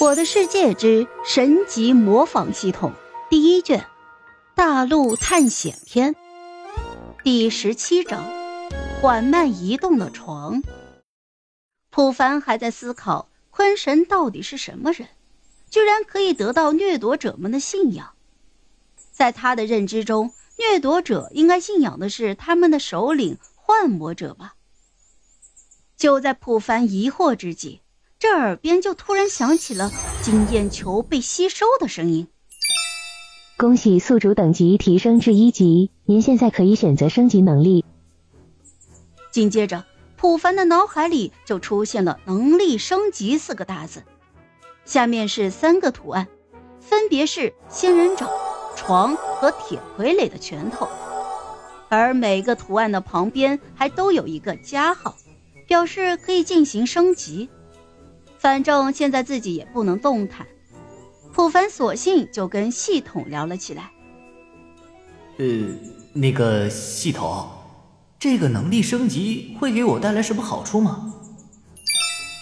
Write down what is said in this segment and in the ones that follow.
我的世界之神级模仿系统第一卷，大陆探险篇第十七章：缓慢移动的床。普凡还在思考坤神到底是什么人，居然可以得到掠夺者们的信仰。在他的认知中，掠夺者应该信仰的是他们的首领幻魔者吧？就在普凡疑惑之际。这耳边就突然响起了经验球被吸收的声音。恭喜宿主等级提升至一级，您现在可以选择升级能力。紧接着，普凡的脑海里就出现了“能力升级”四个大字，下面是三个图案，分别是仙人掌、床和铁傀儡的拳头，而每个图案的旁边还都有一个加号，表示可以进行升级。反正现在自己也不能动弹，普凡索性就跟系统聊了起来。呃，那个系统，这个能力升级会给我带来什么好处吗？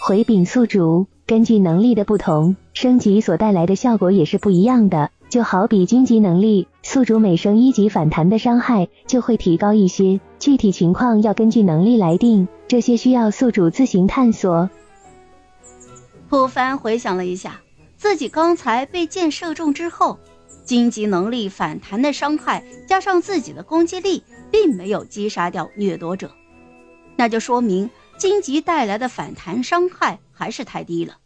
回禀宿主，根据能力的不同，升级所带来的效果也是不一样的。就好比荆棘能力，宿主每升一级反弹的伤害就会提高一些，具体情况要根据能力来定，这些需要宿主自行探索。普凡回想了一下，自己刚才被箭射中之后，荆棘能力反弹的伤害加上自己的攻击力，并没有击杀掉掠夺者，那就说明荆棘带来的反弹伤害还是太低了。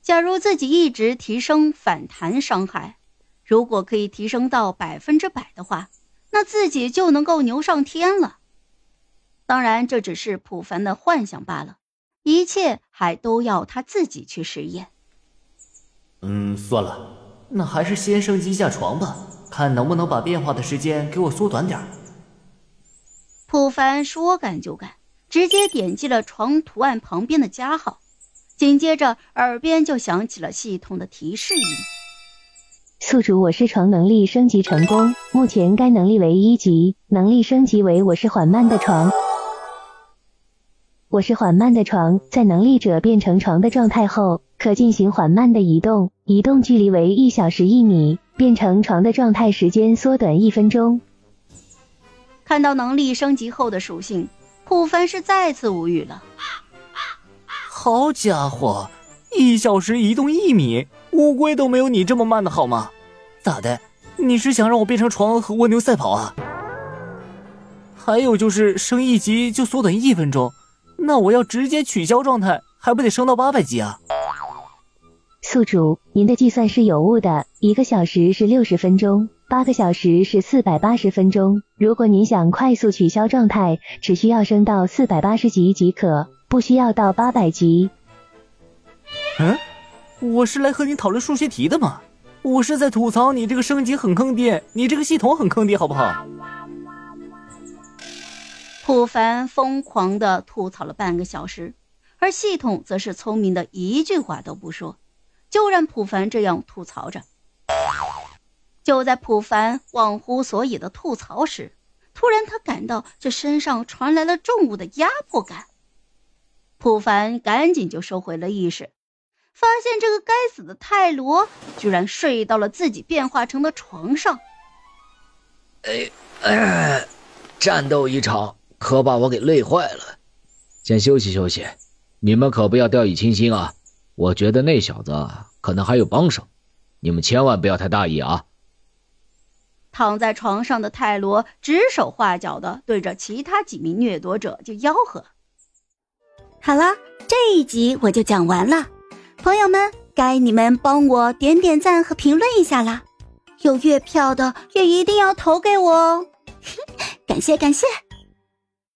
假如自己一直提升反弹伤害，如果可以提升到百分之百的话，那自己就能够牛上天了。当然，这只是普凡的幻想罢了。一切还都要他自己去实验。嗯，算了，那还是先升级一下床吧，看能不能把变化的时间给我缩短点儿普凡说干就干，直接点击了床图案旁边的加号，紧接着耳边就响起了系统的提示音：“宿主我是床能力升级成功，目前该能力为一级，能力升级为我是缓慢的床。”我是缓慢的床，在能力者变成床的状态后，可进行缓慢的移动，移动距离为一小时一米，变成床的状态时间缩短一分钟。看到能力升级后的属性，普凡是再次无语了。好家伙，一小时移动一米，乌龟都没有你这么慢的好吗？咋的？你是想让我变成床和蜗牛赛跑啊？还有就是升一级就缩短一分钟。那我要直接取消状态，还不得升到八百级啊？宿主，您的计算是有误的，一个小时是六十分钟，八个小时是四百八十分钟。如果您想快速取消状态，只需要升到四百八十级即可，不需要到八百级。嗯，我是来和你讨论数学题的吗？我是在吐槽你这个升级很坑爹，你这个系统很坑爹，好不好？普凡疯狂的吐槽了半个小时，而系统则是聪明的一句话都不说，就让普凡这样吐槽着。就在普凡忘乎所以的吐槽时，突然他感到这身上传来了重物的压迫感。普凡赶紧就收回了意识，发现这个该死的泰罗居然睡到了自己变化成的床上。哎哎，战斗一场。可把我给累坏了，先休息休息。你们可不要掉以轻心啊！我觉得那小子可能还有帮手，你们千万不要太大意啊！躺在床上的泰罗指手画脚的对着其他几名掠夺者就吆喝：“好了，这一集我就讲完了，朋友们，该你们帮我点点赞和评论一下啦！有月票的也一定要投给我哦，感 谢感谢。”